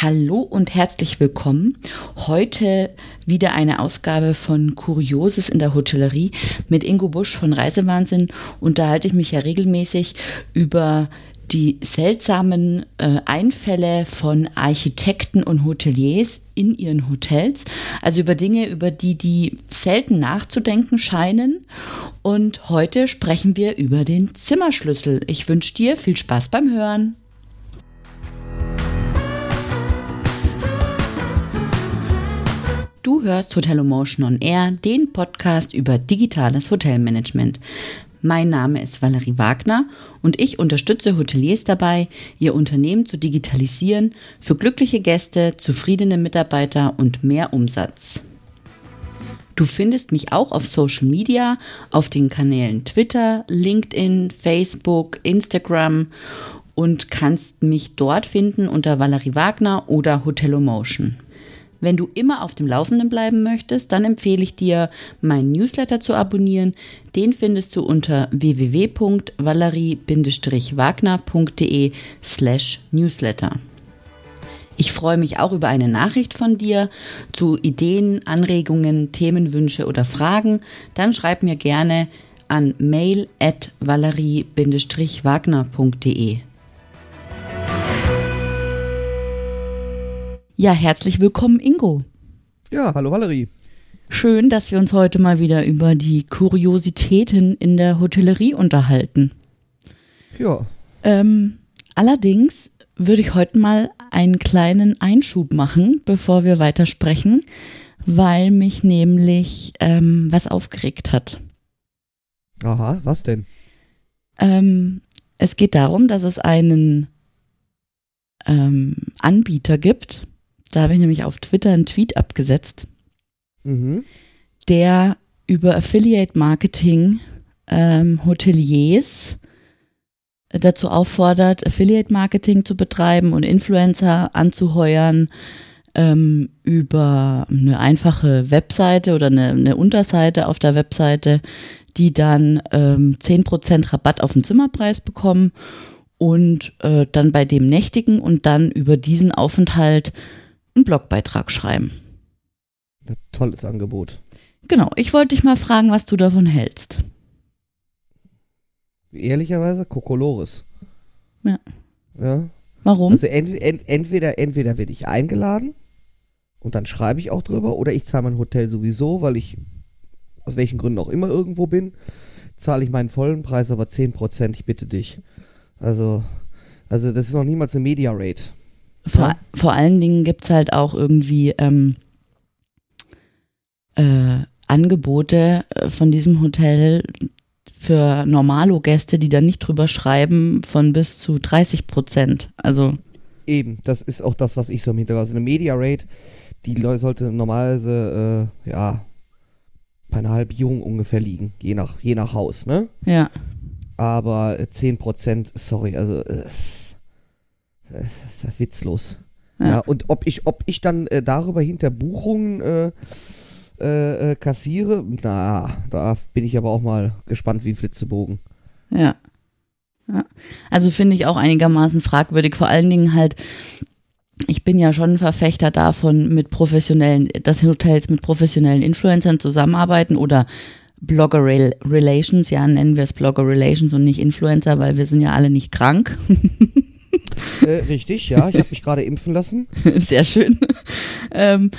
Hallo und herzlich willkommen. Heute wieder eine Ausgabe von Kurioses in der Hotellerie. Mit Ingo Busch von Reisewahnsinn unterhalte ich mich ja regelmäßig über die seltsamen äh, Einfälle von Architekten und Hoteliers in ihren Hotels, also über Dinge, über die die selten nachzudenken scheinen. Und heute sprechen wir über den Zimmerschlüssel. Ich wünsche dir viel Spaß beim Hören. Du hörst Hotel Emotion on Air, den Podcast über digitales Hotelmanagement. Mein Name ist Valerie Wagner und ich unterstütze Hoteliers dabei, ihr Unternehmen zu digitalisieren für glückliche Gäste, zufriedene Mitarbeiter und mehr Umsatz. Du findest mich auch auf Social Media, auf den Kanälen Twitter, LinkedIn, Facebook, Instagram und kannst mich dort finden unter Valerie Wagner oder Hotelomotion. Wenn du immer auf dem Laufenden bleiben möchtest, dann empfehle ich dir, meinen Newsletter zu abonnieren. Den findest du unter www.valerie-wagner.de slash Newsletter. Ich freue mich auch über eine Nachricht von dir zu Ideen, Anregungen, Themenwünsche oder Fragen. Dann schreib mir gerne an mail at valerie-wagner.de. Ja, herzlich willkommen, Ingo. Ja, hallo Valerie. Schön, dass wir uns heute mal wieder über die Kuriositäten in der Hotellerie unterhalten. Ja. Ähm, allerdings würde ich heute mal einen kleinen Einschub machen, bevor wir weitersprechen, weil mich nämlich ähm, was aufgeregt hat. Aha, was denn? Ähm, es geht darum, dass es einen ähm, Anbieter gibt, da habe ich nämlich auf Twitter einen Tweet abgesetzt, Mhm. der über Affiliate Marketing ähm, Hoteliers dazu auffordert, Affiliate Marketing zu betreiben und Influencer anzuheuern ähm, über eine einfache Webseite oder eine, eine Unterseite auf der Webseite, die dann ähm, 10% Rabatt auf den Zimmerpreis bekommen und äh, dann bei dem nächtigen und dann über diesen Aufenthalt einen Blogbeitrag schreiben. Ein tolles Angebot. Genau, ich wollte dich mal fragen, was du davon hältst. Ehrlicherweise Kokolores. Ja. Ja. Warum? Also ent, ent, entweder, entweder werde ich eingeladen und dann schreibe ich auch drüber oder ich zahle mein Hotel sowieso, weil ich aus welchen Gründen auch immer irgendwo bin, zahle ich meinen vollen Preis, aber 10%, ich bitte dich. Also, also das ist noch niemals eine Media Rate. Vor, ja. vor allen Dingen gibt es halt auch irgendwie ähm, äh, Angebote äh, von diesem Hotel für Normalo-Gäste, die dann nicht drüber schreiben, von bis zu 30 Prozent. Also, Eben, das ist auch das, was ich so im Hintergrund. Also eine Media Rate, die Leute sollte normalerweise, äh, ja, bei einer Halbierung ungefähr liegen, je nach, je nach Haus, ne? ja. Aber äh, 10%, sorry, also, äh, witzlos. Ja. Ja. und ob ich, ob ich dann äh, darüber hinter Buchungen äh, äh, äh, kassiere, na, da bin ich aber auch mal gespannt wie ein Flitzebogen. Ja. ja. Also finde ich auch einigermaßen fragwürdig. Vor allen Dingen halt, ich bin ja schon ein Verfechter davon, mit professionellen, dass Hotels mit professionellen Influencern zusammenarbeiten oder Blogger Rel- Relations, ja, nennen wir es Blogger Relations und nicht Influencer, weil wir sind ja alle nicht krank. äh, richtig, ja, ich habe mich gerade impfen lassen. Sehr schön. ähm,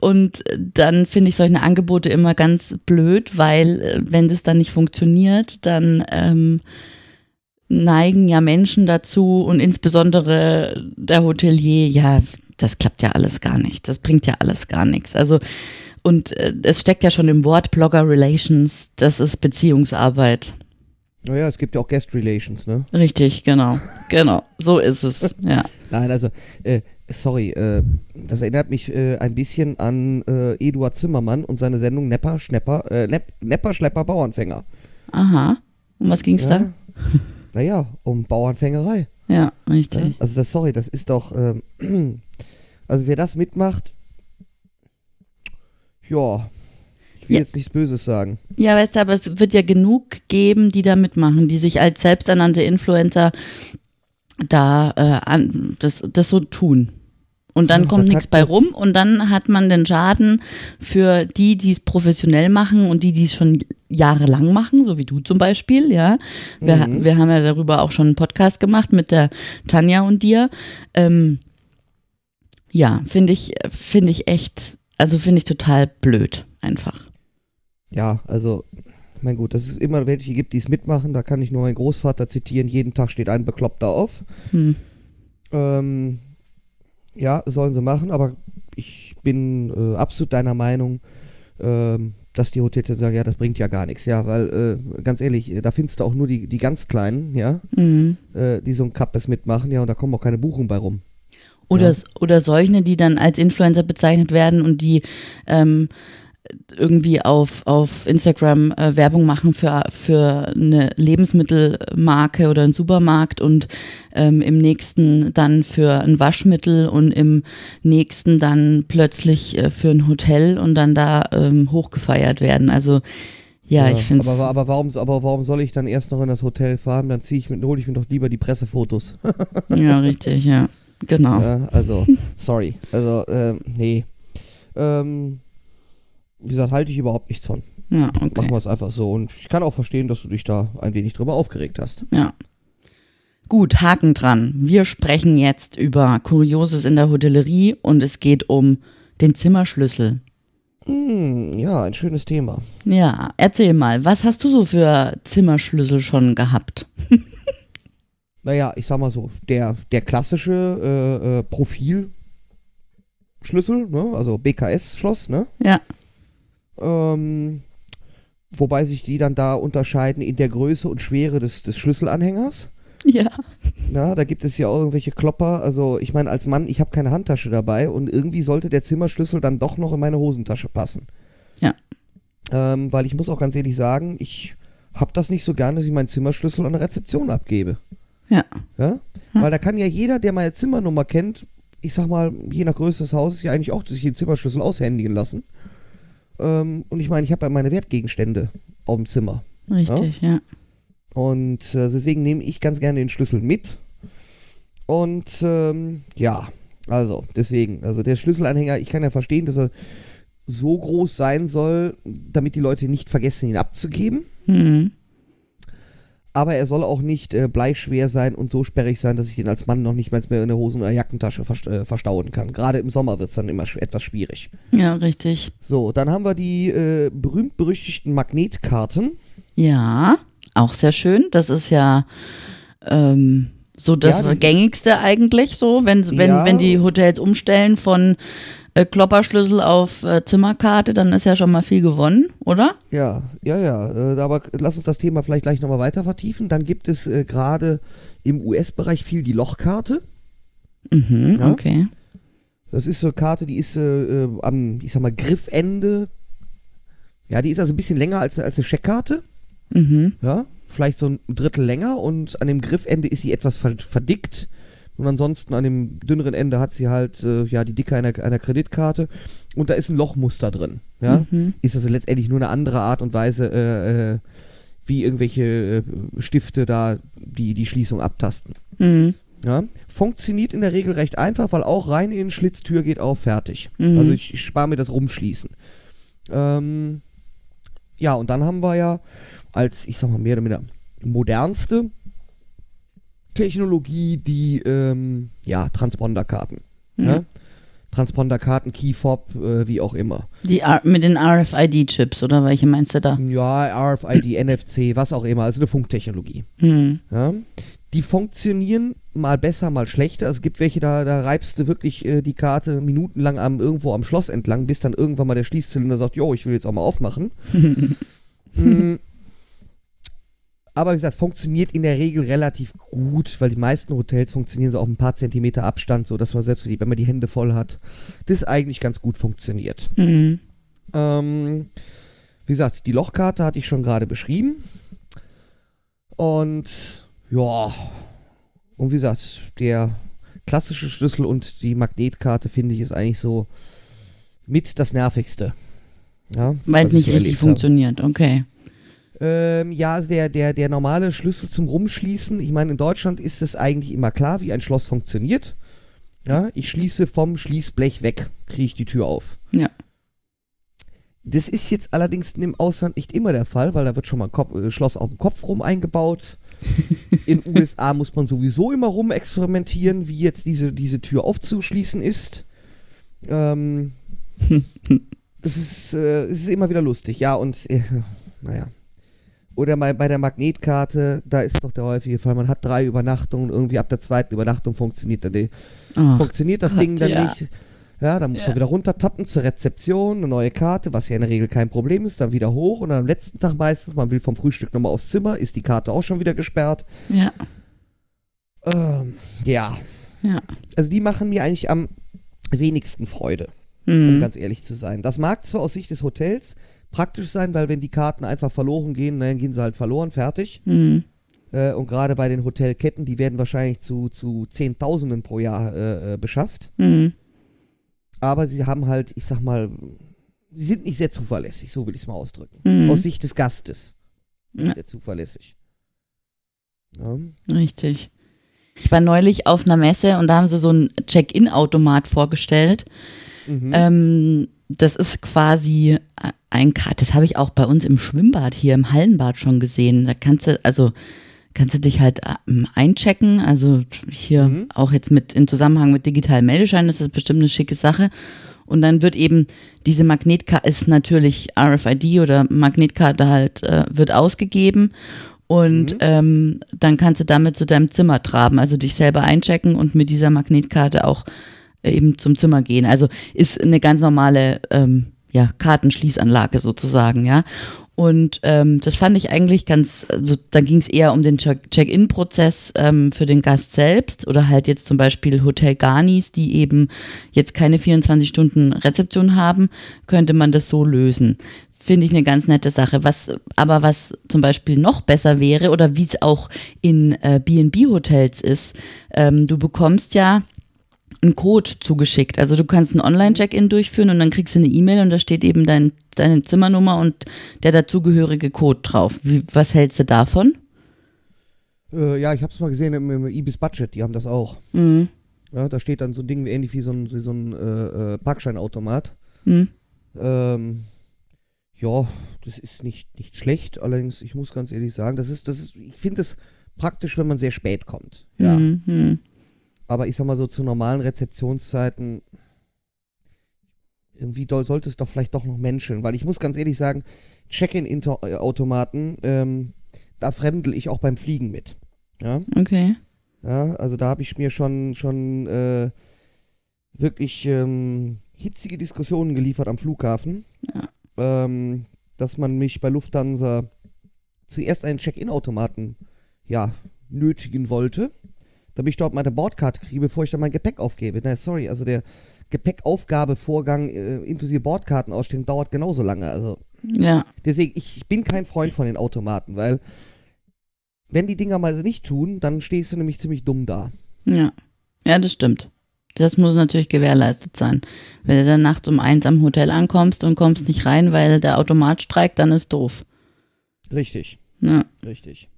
und dann finde ich solche Angebote immer ganz blöd, weil äh, wenn das dann nicht funktioniert, dann ähm, neigen ja Menschen dazu und insbesondere der Hotelier, ja, das klappt ja alles gar nicht, das bringt ja alles gar nichts. Also und äh, es steckt ja schon im Wort Blogger Relations, das ist Beziehungsarbeit. Naja, es gibt ja auch Guest Relations, ne? Richtig, genau, genau, so ist es, ja. Nein, also, äh, sorry, äh, das erinnert mich äh, ein bisschen an äh, Eduard Zimmermann und seine Sendung Nepper, Schnepper, äh, Nepp, Nepper, Schlepper, Bauernfänger. Aha. Um was ging's Ja. Naja, um Bauernfängerei. da? Ja, richtig. Ja? Also, das, sorry, das ist doch, ähm, also wer das mitmacht, ja, will Ja. jetzt nichts Böses sagen. Ja, weißt du, aber es wird ja genug geben, die da mitmachen, die sich als selbsternannte Influencer da äh, an, das, das so tun. Und dann Ja, kommt nichts bei rum und dann hat man den Schaden für die, die es professionell machen und die, die es schon jahrelang machen, so wie du zum Beispiel, ja. Wir, Mhm. wir haben ja darüber auch schon einen Podcast gemacht mit der Tanja und dir. Ähm, ja, finde ich, finde ich echt, also finde ich total blöd, einfach. Ja, also, mein gut, dass es immer welche gibt, die es mitmachen. Da kann ich nur meinen Großvater zitieren. Jeden Tag steht ein Bekloppter auf. Hm. Ähm, ja, sollen sie machen, aber ich bin äh, absolut deiner Meinung, ähm, dass die Hotels sagen, ja, das bringt ja gar nichts, ja, weil, äh, ganz ehrlich, äh, da findest du auch nur die, die ganz Kleinen, ja, Mhm. äh, die so ein Kappes mitmachen, ja, und da kommen auch keine Buchungen bei rum. Oder, Ja. oder solche, die dann als Influencer bezeichnet werden und die ähm, irgendwie auf, auf Instagram äh, Werbung machen für, für eine Lebensmittelmarke oder einen Supermarkt und ähm, im nächsten dann für ein Waschmittel und im nächsten dann plötzlich äh, für ein Hotel und dann da ähm, hochgefeiert werden. Also ja, ich finde aber, aber, warum, aber warum soll ich dann erst noch in das Hotel fahren? Dann ziehe ich mit, hole ich mir doch lieber die Pressefotos. ja richtig, ja. Genau. Ja, also, sorry. Also, ähm, nee. Ähm, wie gesagt, halte ich überhaupt nichts von. Ja, okay. Machen wir es einfach so. Und ich kann auch verstehen, dass du dich da ein wenig drüber aufgeregt hast. Ja. Gut, Haken dran. Wir sprechen jetzt über Kurioses in der Hotellerie und es geht um den Zimmerschlüssel. Hm, ja, ein schönes Thema. Ja, erzähl mal, was hast du so für Zimmerschlüssel schon gehabt? Naja, ich sag mal so, der, der klassische äh, äh, Profilschlüssel, ne? also BKS-Schloss, ne? Ja. Ähm, wobei sich die dann da unterscheiden in der Größe und Schwere des, des Schlüsselanhängers. Ja. Ja, da gibt es ja auch irgendwelche Klopper. Also ich meine, als Mann, ich habe keine Handtasche dabei und irgendwie sollte der Zimmerschlüssel dann doch noch in meine Hosentasche passen. Ja. Ähm, weil ich muss auch ganz ehrlich sagen, ich habe das nicht so gerne, dass ich meinen Zimmerschlüssel an der Rezeption abgebe. Ja. Ja? Ja. Weil da kann ja jeder, der meine Zimmernummer kennt, ich sag mal, je nach Größe des Hauses, ja eigentlich auch sich den Zimmerschlüssel aushändigen lassen. Ähm, und ich meine, ich habe ja meine Wertgegenstände auf dem Zimmer. Richtig, ja. Und äh, deswegen nehme ich ganz gerne den Schlüssel mit. Und ähm, ja, also deswegen, also der Schlüsselanhänger, ich kann ja verstehen, dass er so groß sein soll, damit die Leute nicht vergessen, ihn abzugeben. Hm. Aber er soll auch nicht äh, bleischwer sein und so sperrig sein, dass ich ihn als Mann noch nicht mal mehr in der Hosen- oder Jackentasche verst äh, verstauen kann. Gerade im Sommer wird es dann immer etwas schwierig. Ja, richtig. So, dann haben wir die äh, berühmt-berüchtigten Magnetkarten. Ja, auch sehr schön. Das ist ja ähm, so das Ja, das- gängigste eigentlich so, wenn, wenn, Ja. wenn die Hotels umstellen von äh, Klopperschlüssel auf äh, Zimmerkarte, dann ist ja schon mal viel gewonnen, oder? Ja, ja, ja. Äh, aber lass uns das Thema vielleicht gleich nochmal weiter vertiefen. Dann gibt es äh, gerade im US-Bereich viel die Lochkarte. Mhm, Ja. okay. Das ist so eine Karte, die ist äh, äh, am, ich sag mal, Griffende. Ja, die ist also ein bisschen länger als, als eine Scheckkarte. Mhm. Ja, vielleicht so ein Drittel länger und an dem Griffende ist sie etwas ver verdickt. Und ansonsten an dem dünneren Ende hat sie halt äh, ja die Dicke einer, einer Kreditkarte und da ist ein Lochmuster drin. Ja, Mhm. ist also letztendlich nur eine andere Art und Weise, äh, äh, wie irgendwelche äh, Stifte da die, die Schließung abtasten. Mhm. Ja, funktioniert in der Regel recht einfach, weil auch rein in den Schlitz, Tür geht auf, fertig. Mhm. Also ich, ich spare mir das Rumschließen. Ähm, ja, und dann haben wir ja als, ich sag mal, mehr oder weniger modernste Technologie die, ähm, ja, Transponderkarten. Ja. Ja? Transponderkarten, Keyfob, äh, wie auch immer. Die R mit den RFID-Chips, oder welche meinst du da? Ja, RFID, NFC, was auch immer, also eine Funktechnologie. Mhm. Ja? Die funktionieren mal besser, mal schlechter. Es gibt welche, da, da reibst du wirklich äh, die Karte minutenlang am, irgendwo am Schloss entlang, bis dann irgendwann mal der Schließzylinder sagt, jo, ich will jetzt auch mal aufmachen. Mm. Aber wie gesagt, es funktioniert in der Regel relativ gut, weil die meisten Hotels funktionieren so auf ein paar Zentimeter Abstand, so dass man selbst, wenn man die Hände voll hat, das eigentlich ganz gut funktioniert. Mhm. Ähm, wie gesagt, die Lochkarte hatte ich schon gerade beschrieben. Und ja, und wie gesagt, der klassische Schlüssel und die Magnetkarte finde ich ist eigentlich so mit das nervigste. Ja, Weil es ich nicht richtig funktioniert, okay. Ähm, ja, also der, der, der normale Schlüssel zum Rumschließen, ich meine, in Deutschland ist es eigentlich immer klar, wie ein Schloss funktioniert. Ja, ich schließe vom Schließblech weg, kriege ich die Tür auf. Ja. Das ist jetzt allerdings im Ausland nicht immer der Fall, weil da wird schon mal ein Kopf, äh, Schloss auf dem Kopf rum eingebaut. In USA muss man sowieso immer rum experimentieren, wie jetzt diese, diese Tür aufzuschließen ist. Ähm, das ist, äh, es ist immer wieder lustig, ja, und äh, naja. Oder mal bei der Magnetkarte, da ist doch der häufige Fall, man hat drei Übernachtungen, irgendwie ab der zweiten Übernachtung funktioniert, dann die, funktioniert das Gott, Ding dann ja. nicht. Ja, dann muss Ja. man wieder runtertappen zur Rezeption, eine neue Karte, was ja in der Regel kein Problem ist, dann wieder hoch und dann am letzten Tag meistens, man will vom Frühstück nochmal aufs Zimmer, ist die Karte auch schon wieder gesperrt. ja, Ähm, ja, ja. also die machen mir eigentlich am wenigsten Freude, um Hm. ganz ehrlich zu sein. Das mag zwar aus Sicht des Hotels praktisch sein, weil wenn die Karten einfach verloren gehen, dann gehen sie halt verloren, fertig. Hm. Äh, und gerade bei den Hotelketten, die werden wahrscheinlich zu, zu Zehntausenden pro Jahr äh, äh, beschafft. Hm. Aber sie haben halt, ich sag mal, sie sind nicht sehr zuverlässig, so will ich es mal ausdrücken. Hm. Aus Sicht des Gastes. Nicht Ja. sehr zuverlässig. Ja. Richtig. Ich war neulich auf einer Messe und da haben sie so einen Check-in-Automat vorgestellt. Mhm. Ähm, das ist quasi ein Kart, das habe ich auch bei uns im Schwimmbad hier im Hallenbad schon gesehen. Da kannst du, also kannst du dich halt ähm, einchecken. Also hier Mhm. auch jetzt mit in Zusammenhang mit digitalen Meldescheinen, das ist bestimmt eine schicke Sache. Und dann wird eben diese Magnetkarte ist natürlich RFID oder Magnetkarte halt äh, wird ausgegeben und Mhm. ähm, dann kannst du damit zu deinem Zimmer traben, also dich selber einchecken und mit dieser Magnetkarte auch äh, eben zum Zimmer gehen. Also ist eine ganz normale ähm, ja, Kartenschließanlage sozusagen, ja. Und ähm, das fand ich eigentlich ganz, also da ging es eher um den Check- Check-in-Prozess ähm, für den Gast selbst oder halt jetzt zum Beispiel Hotel Garnis, die eben jetzt keine 24 Stunden Rezeption haben, könnte man das so lösen. Finde ich eine ganz nette Sache. Was, aber was zum Beispiel noch besser wäre oder wie es auch in äh, B&B-Hotels ist, ähm, du bekommst ja einen Code zugeschickt. Also du kannst einen Online-Check-In durchführen und dann kriegst du eine E-Mail und da steht eben dein, deine Zimmernummer und der dazugehörige Code drauf. Wie, was hältst du davon? Äh, ja, ich habe es mal gesehen im, im Ibis Budget, die haben das auch. Mhm. Ja, da steht dann so ein Ding wie ähnlich wie so ein, wie so ein äh, äh, Parkscheinautomat. Mhm. Ähm, ja, das ist nicht, nicht schlecht, allerdings, ich muss ganz ehrlich sagen, das ist, das ist, ich finde es praktisch, wenn man sehr spät kommt. Ja. Mhm. Aber ich sag mal so zu normalen Rezeptionszeiten, irgendwie doll, sollte es doch vielleicht doch noch menscheln, weil ich muss ganz ehrlich sagen, Check-in-Automaten, ähm, da fremdel ich auch beim Fliegen mit. Ja, Okay. ja also da habe ich mir schon, schon äh, wirklich ähm, hitzige Diskussionen geliefert am Flughafen, Ja. ähm, dass man mich bei Lufthansa zuerst einen Check-in-Automaten ja, nötigen wollte, damit ich dort meine Bordkarte kriege, bevor ich dann mein Gepäck aufgebe. Na, sorry, also der Gepäckaufgabevorgang äh, inklusive Bordkarten ausstellen dauert genauso lange. Also Ja. deswegen, ich, ich bin kein Freund von den Automaten, weil wenn die Dinger mal so nicht tun, dann stehst du nämlich ziemlich dumm da. Ja. Ja, das stimmt. Das muss natürlich gewährleistet sein. Wenn du dann nachts um eins am Hotel ankommst und kommst nicht rein, weil der Automat streikt, dann ist doof. Richtig, Ja. richtig.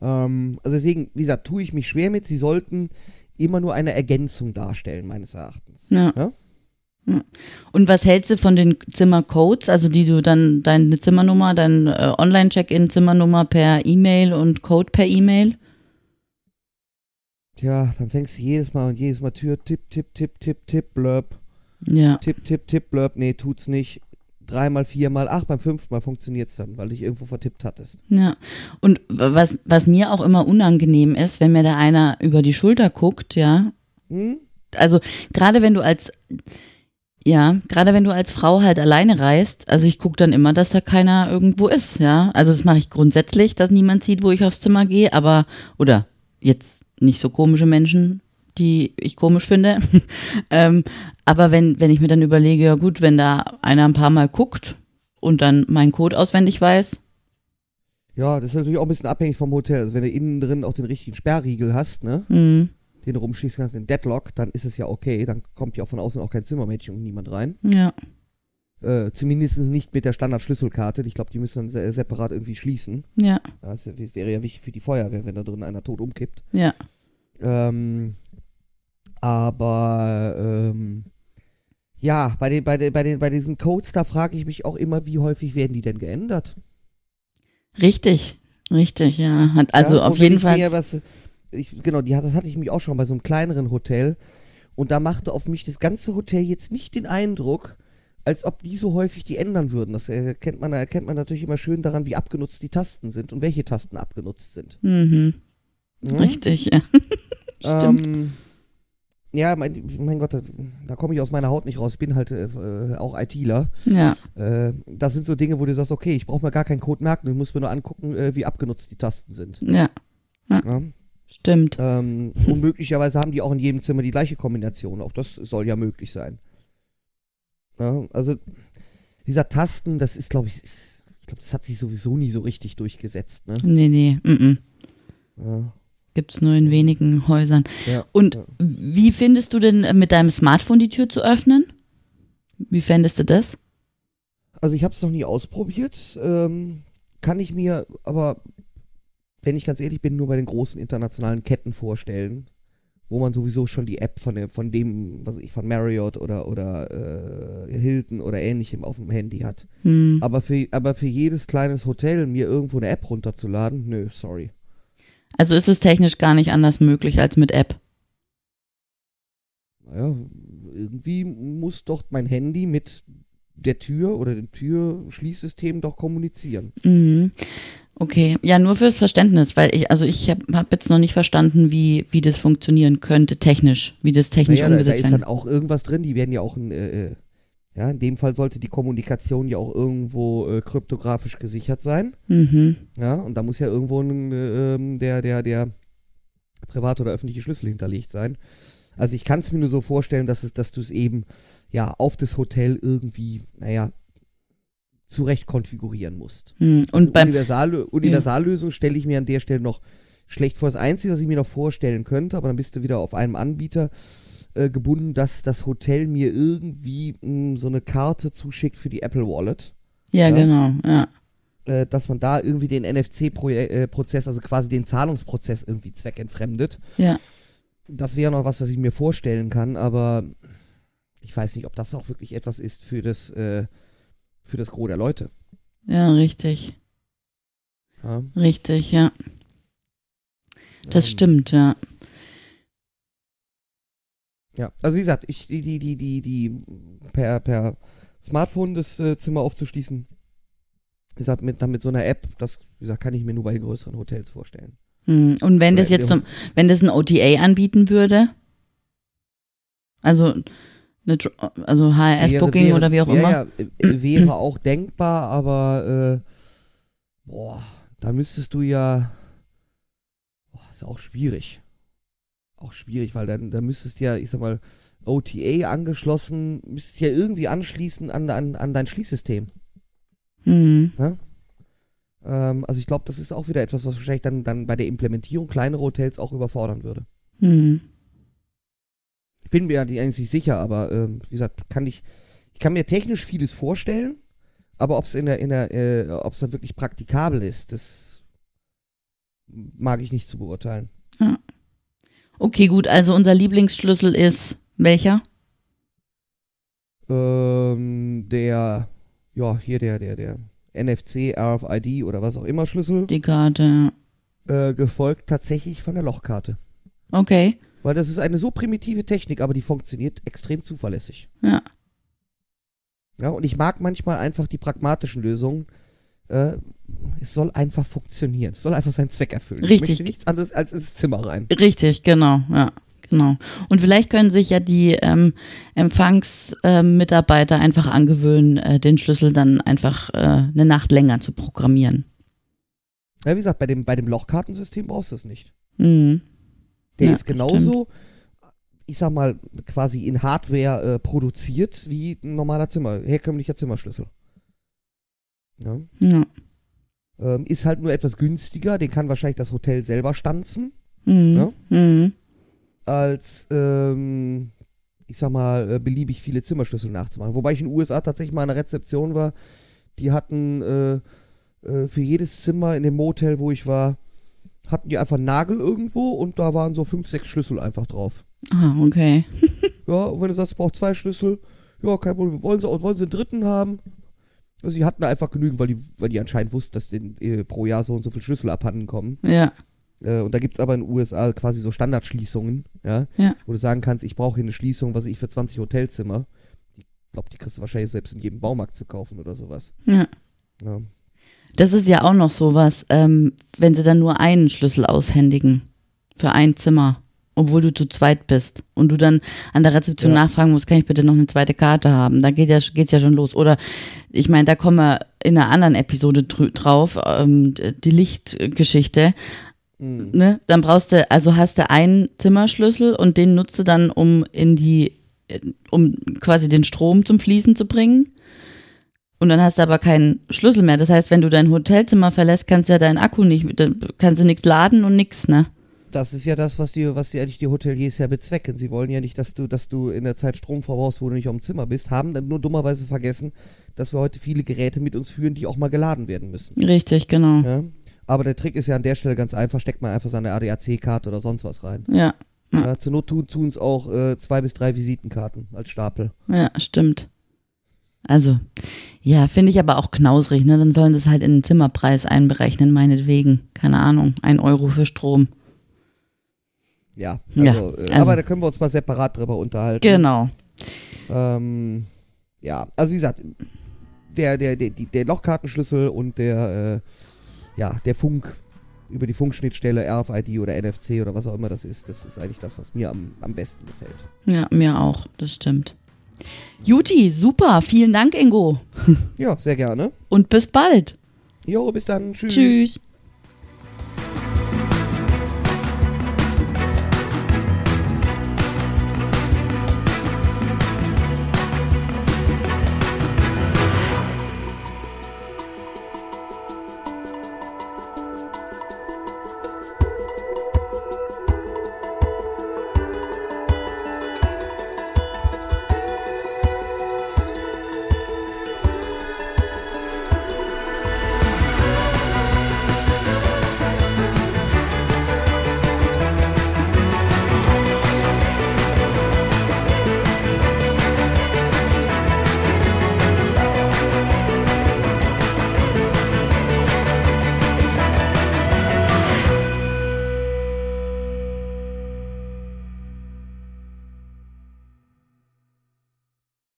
Ähm, also deswegen, wie gesagt, tue ich mich schwer mit. Sie sollten immer nur eine Ergänzung darstellen, meines Erachtens. Ja. Ja? Und was hältst du von den Zimmercodes, also die du dann deine Zimmernummer, dein äh, Online-Check-In Zimmernummer per E-Mail und Code per E-Mail? Tja, dann fängst du jedes Mal und jedes Mal Tür, tipp, tipp, tipp, tipp, tipp, blurb, Ja. tipp, tipp, tipp, blurb, nee, tut's nicht. Dreimal, viermal, ach, beim fünften Mal funktioniert's dann, weil du dich irgendwo vertippt hattest. Ja. Und was, was mir auch immer unangenehm ist, wenn mir da einer über die Schulter guckt, ja. Hm? Also gerade wenn du als ja, gerade wenn du als Frau halt alleine reist, also ich gucke dann immer, dass da keiner irgendwo ist, ja. Also das mache ich grundsätzlich, dass niemand sieht, wo ich aufs Zimmer gehe, aber, oder jetzt nicht so komische Menschen, die ich komisch finde. ähm, aber wenn, wenn ich mir dann überlege, ja gut, wenn da einer ein paar Mal guckt und dann meinen Code auswendig weiß, Ja, das ist natürlich auch ein bisschen abhängig vom Hotel. Also wenn du innen drin auch den richtigen Sperrriegel hast, ne, hm, den du rumschießen kannst, den Deadlock, dann ist es ja okay. Dann kommt ja auch von außen auch kein Zimmermädchen und niemand rein. ja, Äh, zumindest nicht mit der Standardschlüsselkarte. Ich glaube, die müssen dann se separat irgendwie schließen. ja, Das wäre ja wichtig für die Feuerwehr, wenn da drin einer tot umkippt. ja, Ähm, Aber ähm, ja, bei, den, bei, den, bei, den, bei diesen Codes, da frage ich mich auch immer, wie häufig werden die denn geändert? Richtig, richtig, ja. Hat also ja, auf jeden Fall. mir Was, ich, genau, die, das hatte ich mich auch schon bei so einem kleineren Hotel. Und da machte auf mich das ganze Hotel jetzt nicht den Eindruck, als ob die so häufig die ändern würden. Das erkennt man, erkennt man natürlich immer schön daran, wie abgenutzt die Tasten sind und welche Tasten abgenutzt sind. Mhm, Ja? richtig, ja. Stimmt. Ähm, ja, mein, mein Gott, da, da komme ich aus meiner Haut nicht raus. Ich bin halt äh, äh, auch ITler. ja, Äh, das sind so Dinge, wo du sagst, okay, ich brauche mir gar keinen Code merken, ich muss mir nur angucken, äh, wie abgenutzt die Tasten sind. ja, Ja? stimmt. Ähm, und möglicherweise haben die auch in jedem Zimmer die gleiche Kombination. Auch das soll ja möglich sein. Ja, also, dieser Tasten, das ist, glaube ich, ist, ich glaube, das hat sich sowieso nie so richtig durchgesetzt. Ne? Nee, nee, mhm. Ja, Gibt's nur in wenigen Häusern. ja. Und Ja. wie findest du denn äh, mit deinem Smartphone die Tür zu öffnen? Wie fändest du das? Also ich habe es noch nie ausprobiert. Ähm, kann ich mir aber, wenn ich ganz ehrlich bin, nur bei den großen internationalen Ketten vorstellen, wo man sowieso schon die App von, der, von dem, was ich, von Marriott oder, oder äh, Hilton oder ähnlichem auf dem Handy hat. Hm. Aber für, aber für jedes kleines Hotel mir irgendwo eine App runterzuladen, nö, sorry. Also ist es technisch gar nicht anders möglich als mit App. Naja, irgendwie muss doch mein Handy mit der Tür oder dem Türschließsystem doch kommunizieren. Mhm. Okay, ja, nur fürs Verständnis, weil ich, also ich habe hab jetzt noch nicht verstanden, wie, wie das funktionieren könnte technisch, wie das technisch Naja, da, da umgesetzt ist dann auch irgendwas drin, die werden ja auch ein, äh, äh, ja, in dem Fall sollte die Kommunikation ja auch irgendwo äh, kryptografisch gesichert sein. Mhm. Ja, und da muss ja irgendwo ein, äh, der, der, der private oder öffentliche Schlüssel hinterlegt sein. Also ich kann es mir nur so vorstellen, dass, es, dass du es eben ja auf das Hotel irgendwie, naja, zurecht konfigurieren musst. Hm. Also Und beim, Universal, Universallösung stelle ich mir an der Stelle noch schlecht vor. Das Einzige, was ich mir noch vorstellen könnte, aber dann bist du wieder auf einem Anbieter äh, gebunden, dass das Hotel mir irgendwie mh, so eine Karte zuschickt für die Apple Wallet. ja, ja. genau, ja. Äh, dass man da irgendwie den NFC-Prozess, also quasi den Zahlungsprozess irgendwie zweckentfremdet. Ja. Das wäre noch was, was ich mir vorstellen kann, aber ich weiß nicht, ob das auch wirklich etwas ist für das, äh, für das Gros der Leute. Ja, richtig. Ja? Richtig, ja. Das Ähm, stimmt, ja. Ja, also wie gesagt, ich, die, die, die, die, die per, per Smartphone das äh, Zimmer aufzuschließen, wie gesagt, mit, dann mit so einer App, das, wie gesagt, kann ich mir nur bei größeren Hotels vorstellen. Hm. Und wenn Oder das jetzt zum, wenn das ein OTA anbieten würde, also eine, also HRS-Booking oder wie auch ja, immer. Ja, äh, wäre auch denkbar, aber äh, boah, da müsstest du ja, boah, ist auch schwierig. Auch schwierig, weil dann, da müsstest du ja, ich sag mal, OTA angeschlossen, müsstest ja irgendwie anschließen an, an, an dein Schließsystem. Hm. Ähm, also ich glaube, das ist auch wieder etwas, was wahrscheinlich dann, dann bei der Implementierung kleinere Hotels auch überfordern würde. Hm. Ich bin mir ja eigentlich nicht sicher, aber ähm, wie gesagt, kann ich, ich kann mir technisch vieles vorstellen, aber ob es in der, in der, äh, ob es dann wirklich praktikabel ist, das mag ich nicht zu beurteilen. Okay, gut, also unser Lieblingsschlüssel ist welcher? Ähm, der, ja, hier der, der, der NFC, RFID oder was auch immer Schlüssel, Die Karte. äh, gefolgt tatsächlich von der Lochkarte. Okay. Weil das ist eine so primitive Technik, aber die funktioniert extrem zuverlässig. Ja. Ja, und ich mag manchmal einfach die pragmatischen Lösungen. Äh, es soll einfach funktionieren. Es soll einfach seinen Zweck erfüllen. Richtig. Ich möchte nichts anderes als ins Zimmer rein. Richtig, genau, ja. Genau. Und vielleicht können sich ja die ähm, Empfangsmitarbeiter äh, einfach angewöhnen, äh, den Schlüssel dann einfach äh, eine Nacht länger zu programmieren. Ja, wie gesagt, bei dem, bei dem Lochkartensystem brauchst du es nicht. Mhm. Der Ja, ist genauso, ich sag mal, quasi in Hardware äh, produziert wie ein normaler Zimmer, herkömmlicher Zimmerschlüssel. Ja. Ja. Ähm, ist halt nur etwas günstiger, den kann wahrscheinlich das Hotel selber stanzen. Mhm. Ja? Mhm. als, ähm, ich sag mal, äh, beliebig viele Zimmerschlüssel nachzumachen. Wobei ich in den USA tatsächlich mal an einer Rezeption war, die hatten äh, äh, für jedes Zimmer in dem Motel, wo ich war, hatten die einfach einen Nagel irgendwo und da waren so fünf, sechs Schlüssel einfach drauf. Ah, okay. Ja, und wenn du sagst, ich brauche zwei Schlüssel, ja, kein Problem. Wollen sie, wollen sie einen dritten haben? Also sie hatten einfach genügend, weil die, weil die anscheinend wussten, dass denen äh, pro Jahr so und so viele Schlüssel abhanden kommen. Ja. Äh, und da gibt es aber in den USA quasi so Standardschließungen, ja, Ja. wo du sagen kannst, ich brauche hier eine Schließung, was ich, für 20 Hotelzimmer. Ich glaube, die kriegst du wahrscheinlich selbst in jedem Baumarkt zu kaufen oder sowas. Ja. Ja. Das ist ja auch noch sowas, ähm, wenn sie dann nur einen Schlüssel aushändigen für ein Zimmer, obwohl du zu zweit bist und du dann an der Rezeption Ja. nachfragen musst, kann ich bitte noch eine zweite Karte haben? Da geht ja, geht's ja schon los. Oder ich meine, da kommen wir in einer anderen Episode drauf, ähm, die Lichtgeschichte. Mhm. Ne? Dann brauchst du, also hast du einen Zimmerschlüssel und den nutzt du dann, um in die, äh, um quasi den Strom zum Fließen zu bringen. Und dann hast du aber keinen Schlüssel mehr. Das heißt, wenn du dein Hotelzimmer verlässt, kannst du ja deinen Akku nicht, kannst du nichts laden und nichts, ne? Das ist ja das, was die, was die eigentlich die Hoteliers ja bezwecken. Sie wollen ja nicht, dass du, dass du in der Zeit Strom verbrauchst, wo du nicht am Zimmer bist, haben dann nur dummerweise vergessen, dass wir heute viele Geräte mit uns führen, die auch mal geladen werden müssen. Richtig, genau. Ja? Aber der Trick ist ja an der Stelle ganz einfach, steckt man einfach seine ADAC-Karte oder sonst was rein. Ja, Ja. Ja, zur Not tun es auch äh, zwei bis drei Visitenkarten als Stapel. ja, stimmt. Also, ja, finde ich aber auch knausrig, ne? Dann sollen sie es halt in den Zimmerpreis einberechnen, meinetwegen. Keine Ahnung, ein Euro für Strom. Ja, Ja, also, äh, also- aber da können wir uns mal separat drüber unterhalten. Genau. Ähm, ja, also wie gesagt, der, der, der, der Lochkartenschlüssel und der, äh, ja, der Funk über die Funkschnittstelle RFID oder NFC oder was auch immer das ist, das ist eigentlich das, was mir am, am besten gefällt. Ja, mir auch, das stimmt. Juti, super, vielen Dank, Ingo. Ja, sehr gerne. Und bis bald. Jo, bis dann. Tschüss. Tschüss.